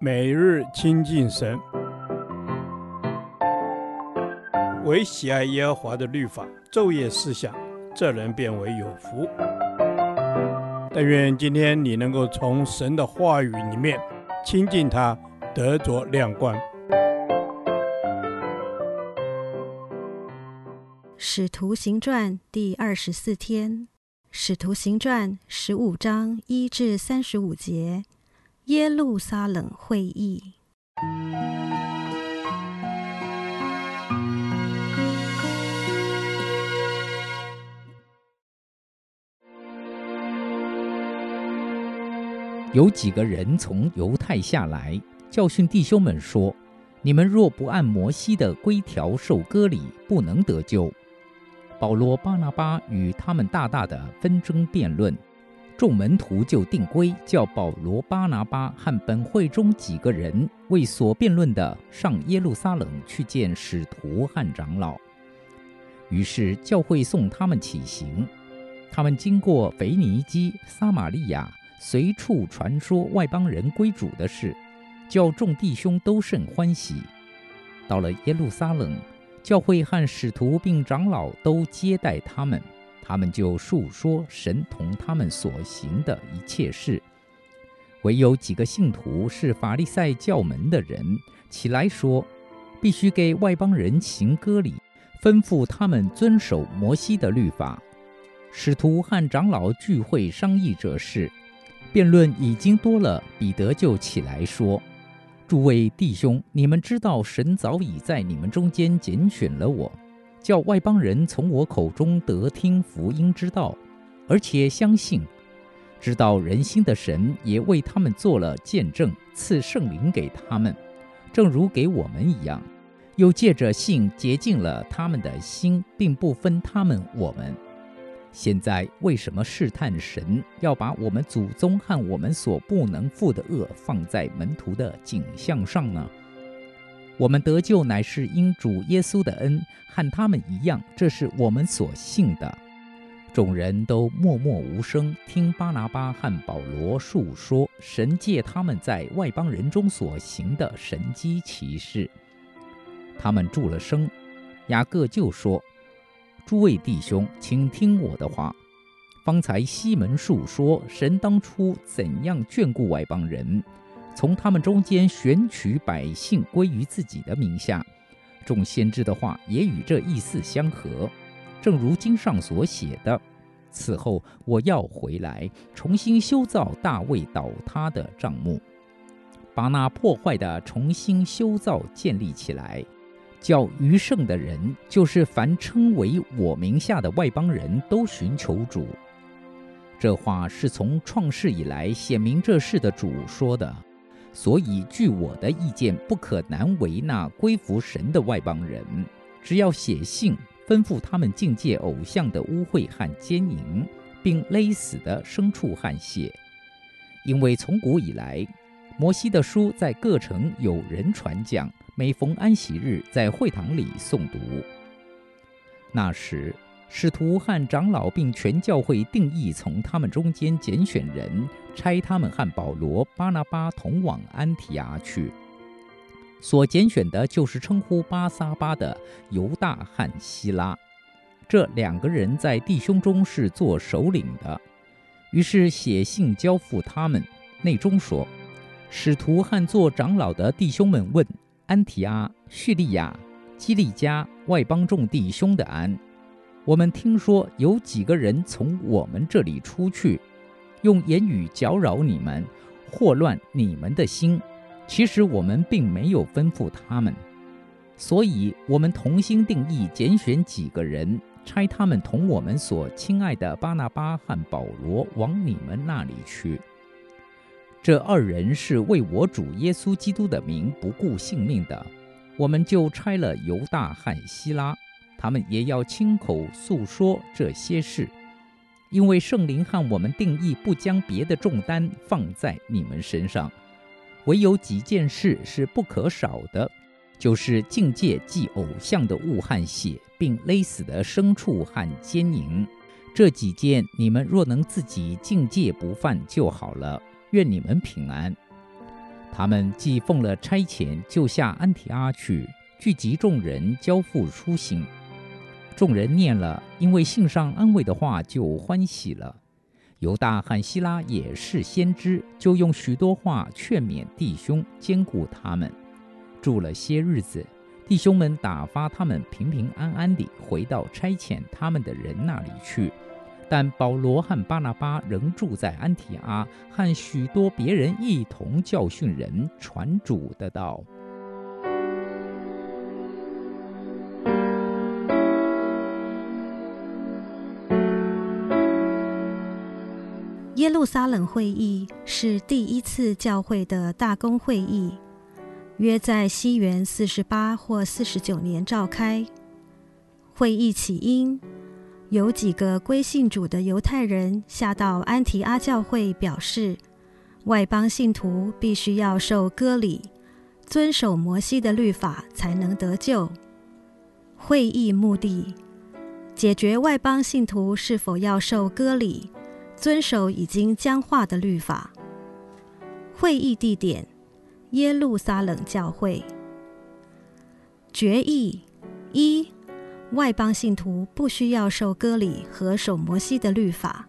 每日亲近神，唯喜爱耶和华的律法，昼夜思想，这人便为有福。但愿今天你能够从神的话语里面亲近他，得着亮光。使徒行传第二十四天，使徒行传十五章一至三十五节。耶路撒冷会议。有几个人从犹太下来，教训弟兄们说：“你们若不按摩西的规条受割礼，不能得救。”保罗、巴拿巴与他们大大的纷争辩论。众门徒就定规，叫保罗、巴拿巴和本会中几个人为所辩论的上耶路撒冷去见使徒和长老。于是教会送他们起行。他们经过腓尼基、撒玛利亚，随处传说外邦人归主的事，叫众弟兄都甚欢喜。到了耶路撒冷，教会和使徒并长老都接待他们。他们就述说神同他们所行的一切事，唯有几个信徒是法利赛教门的人，起来说，必须给外邦人行割礼，吩咐他们遵守摩西的律法。使徒和长老聚会商议这事，辩论已经多了，彼得就起来说：“诸位弟兄，你们知道神早已在你们中间拣选了我。”叫外邦人从我口中得听福音之道，而且相信，知道人心的神也为他们做了见证，赐圣灵给他们，正如给我们一样。又借着信洁净了他们的心，并不分他们我们。现在为什么试探神，要把我们祖宗和我们所不能负的恶放在门徒的景象上呢？我们得救乃是因主耶稣的恩，和他们一样，这是我们所信的。众人都默默无声，听巴拿巴和保罗述说神借他们在外邦人中所行的神迹奇事。他们住了声，雅各就说：“诸位弟兄，请听我的话。方才西门述说神当初怎样眷顾外邦人。”从他们中间选取百姓归于自己的名下，众先知的话也与这意思相合，正如经上所写的：“此后我要回来，重新修造大卫倒塌的帐幕，把那破坏的重新修造建立起来，叫余剩的人，就是凡称为我名下的外邦人都寻求主。”这话是从创世以来显明这事的主说的。所以，据我的意见，不可难为那归服神的外邦人，只要写信吩咐他们禁戒偶像的污秽和奸淫，并勒死的牲畜和血。因为从古以来，摩西的书在各城有人传讲，每逢安息日在会堂里诵读。那时，使徒和长老并全教会定义从他们中间拣选人，差他们和保罗、巴拿巴同往安提阿去。所拣选的就是称呼巴萨巴的犹大和希拉，这两个人在弟兄中是做首领的。于是写信交付他们，内中说：使徒和做长老的弟兄们问安提阿、叙利亚、基利家外邦众弟兄的安。我们听说有几个人从我们这里出去，用言语搅扰你们，祸乱你们的心。其实我们并没有吩咐他们，所以我们同心定意拣选几个人，差他们同我们所亲爱的巴拿巴和保罗往你们那里去。这二人是为我主耶稣基督的名不顾性命的，我们就差了犹大和希拉。他们也要亲口诉说这些事，因为圣灵和我们定义不将别的重担放在你们身上，唯有几件事是不可少的，就是禁戒祭偶像的物和血，并勒死的牲畜和奸淫。这几件你们若能自己禁戒不犯就好了。愿你们平安。他们既奉了差遣，就下安提阿去，聚集众人，交付书信。众人念了，因为信上安慰的话，就欢喜了。犹大和希拉也是先知，就用许多话劝勉弟兄，坚固他们。住了些日子，弟兄们打发他们平平安安地回到差遣他们的人那里去。但保罗和巴拿巴仍住在安提阿，和许多别人一同教训人，传主的道。布撒冷会议是第一次教会的大公会议，约在西元四十八或四十九年召开。会议起因，有几个归信主的犹太人下到安提阿教会，表示外邦信徒必须要受割礼，遵守摩西的律法才能得救。会议目的，解决外邦信徒是否要受割礼。遵守已经僵化的律法。会议地点：耶路撒冷教会。决议一：外邦信徒不需要受割礼和守摩西的律法。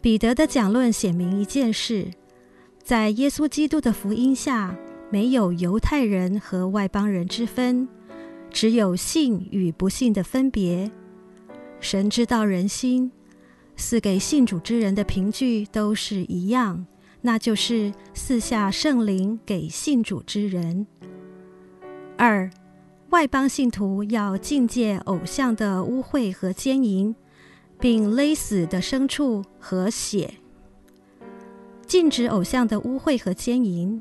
彼得的讲论显明一件事：在耶稣基督的福音下，没有犹太人和外邦人之分，只有信与不信的分别。神知道人心。赐给信主之人的凭据都是一样，那就是赐下圣灵给信主之人。二，外邦信徒要禁戒偶像的污秽和奸淫，并勒死的牲畜和血。禁止偶像的污秽和奸淫，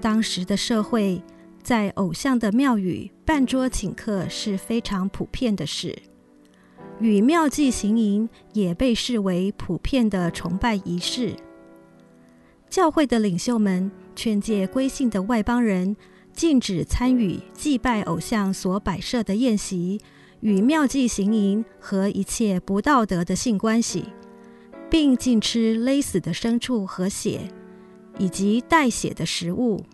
当时的社会在偶像的庙宇办桌请客是非常普遍的事。与庙祭行淫也被视为普遍的崇拜仪式。教会的领袖们劝诫归信的外邦人，禁止参与祭拜偶像所摆设的宴席，与庙祭行淫和一切不道德的性关系，并禁吃勒死的牲畜和血，以及带血的食物。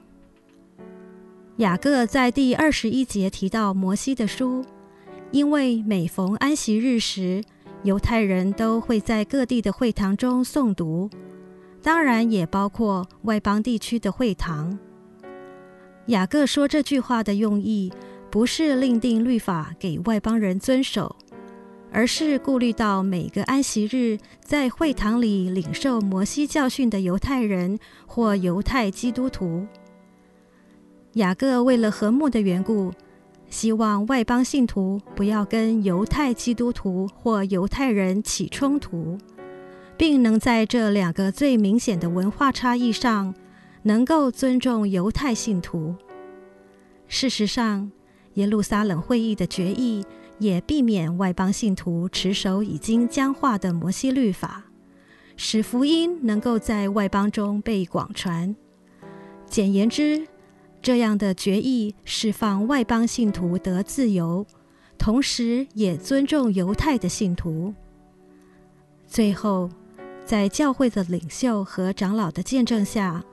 雅各在第二十一节提到摩西的书。因为每逢安息日时，犹太人都会在各地的会堂中诵读，当然也包括外邦地区的会堂。雅各说这句话的用意，不是另定律法给外邦人遵守，而是顾虑到每个安息日在会堂里领受摩西教训的犹太人或犹太基督徒。雅各为了和睦的缘故。希望外邦信徒不要跟犹太基督徒或犹太人起冲突，并能在这两个最明显的文化差异上，能够尊重犹太信徒。事实上，耶路撒冷会议的决议也避免外邦信徒持守已经僵化的摩西律法，使福音能够在外邦中被广传。简言之，这样的决议释放外邦信徒得自由，同时也尊重犹太的信徒。最后，在教会的领袖和长老的见证下，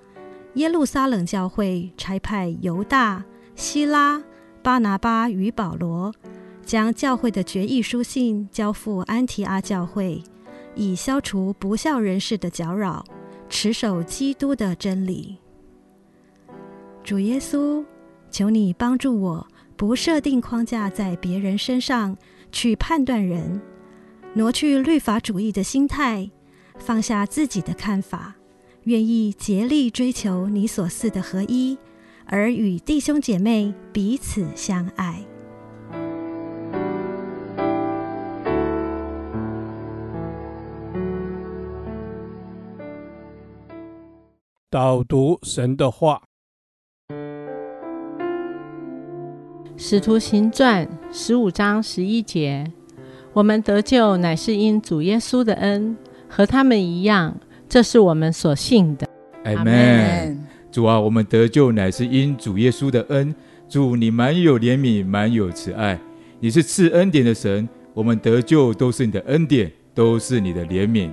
耶路撒冷教会差派犹大、希拉、巴拿巴与保罗，将教会的决议书信交付安提阿教会，以消除不孝人士的搅扰，持守基督的真理。主耶稣，求你帮助我，不设定框架在别人身上去判断人，挪去律法主义的心态，放下自己的看法，愿意竭力追求你所赐的合一，而与弟兄姐妹彼此相爱。导读神的话。使徒行传十五章十一节：我们得救乃是因主耶稣的恩，和他们一样，这是我们所信的。阿门。主啊，我们得救乃是因主耶稣的恩。主，你满有怜悯，满有慈爱，你是赐恩典的神。我们得救都是你的恩典，都是你的怜悯。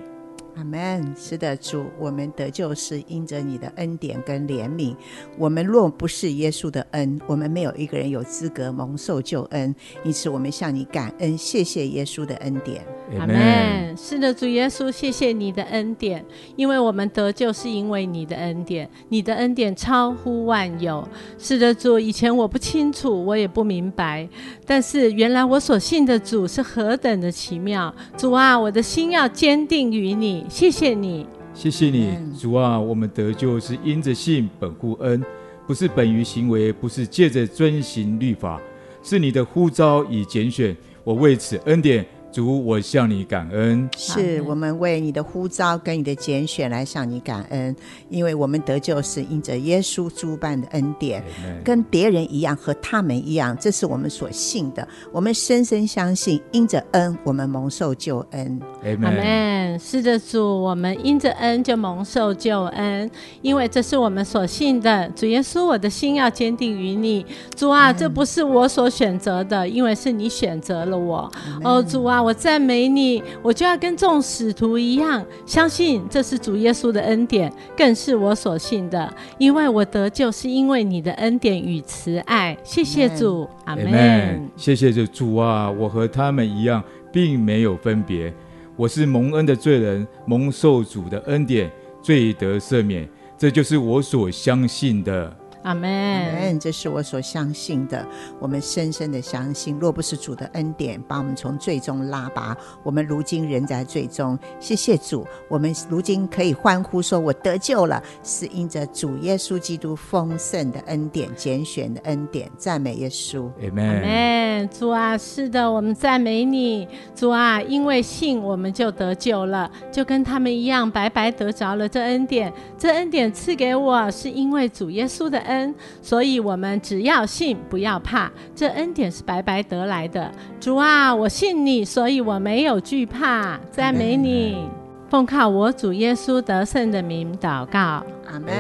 阿门。是的，主，我们得救是因着你的恩典跟怜悯。我们若不是耶稣的恩，我们没有一个人有资格蒙受救恩。因此，我们向你感恩，谢谢耶稣的恩典。阿门。是的，主耶稣，谢谢你的恩典，因为我们得救是因为你的恩典，你的恩典超乎万有。是的，主，以前我不清楚，我也不明白，但是原来我所信的主是何等的奇妙。主啊，我的心要坚定于你。谢谢你，谢谢你，主啊！我们得救是因着信，本乎恩，不是本于行为，不是借着遵行律法，是你的呼召与拣选。我为此恩典。主，我向你感恩，是我们为你的呼召跟你的拣选来向你感恩，因为我们得救是因着耶稣诸般的恩典，跟别人一样，和他们一样，这是我们所信的。我们深深相信，因着恩，我们蒙受救恩。阿门。是的，主，我们因着恩就蒙受救恩，因为这是我们所信的。主耶稣，我的心要坚定于你。主啊，这不是我所选择的，因为是你选择了我。哦，主啊。我赞美你，我就要跟众使徒一样，相信这是主耶稣的恩典，更是我所信的。因为我得救是因为你的恩典与慈爱。谢谢主，阿门。谢谢这主啊！我和他们一样，并没有分别。我是蒙恩的罪人，蒙受主的恩典，罪得赦免。这就是我所相信的。阿门，这是我所相信的。我们深深的相信，若不是主的恩典把我们从最终拉拔，我们如今仍在最终。谢谢主，我们如今可以欢呼说：“我得救了，是因着主耶稣基督丰盛的恩典、拣选的恩典。”赞美耶稣，阿门。主啊，是的，我们赞美你，主啊，因为信我们就得救了，就跟他们一样，白白得着了这恩典。这恩典赐给我，是因为主耶稣的恩。所以，我们只要信，不要怕。这恩典是白白得来的。主啊，我信你，所以我没有惧怕。赞美你，奉靠我主耶稣得胜的名祷告。阿门。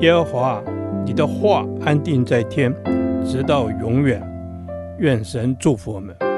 耶和华，你的话安定在天，直到永远。愿神祝福我们。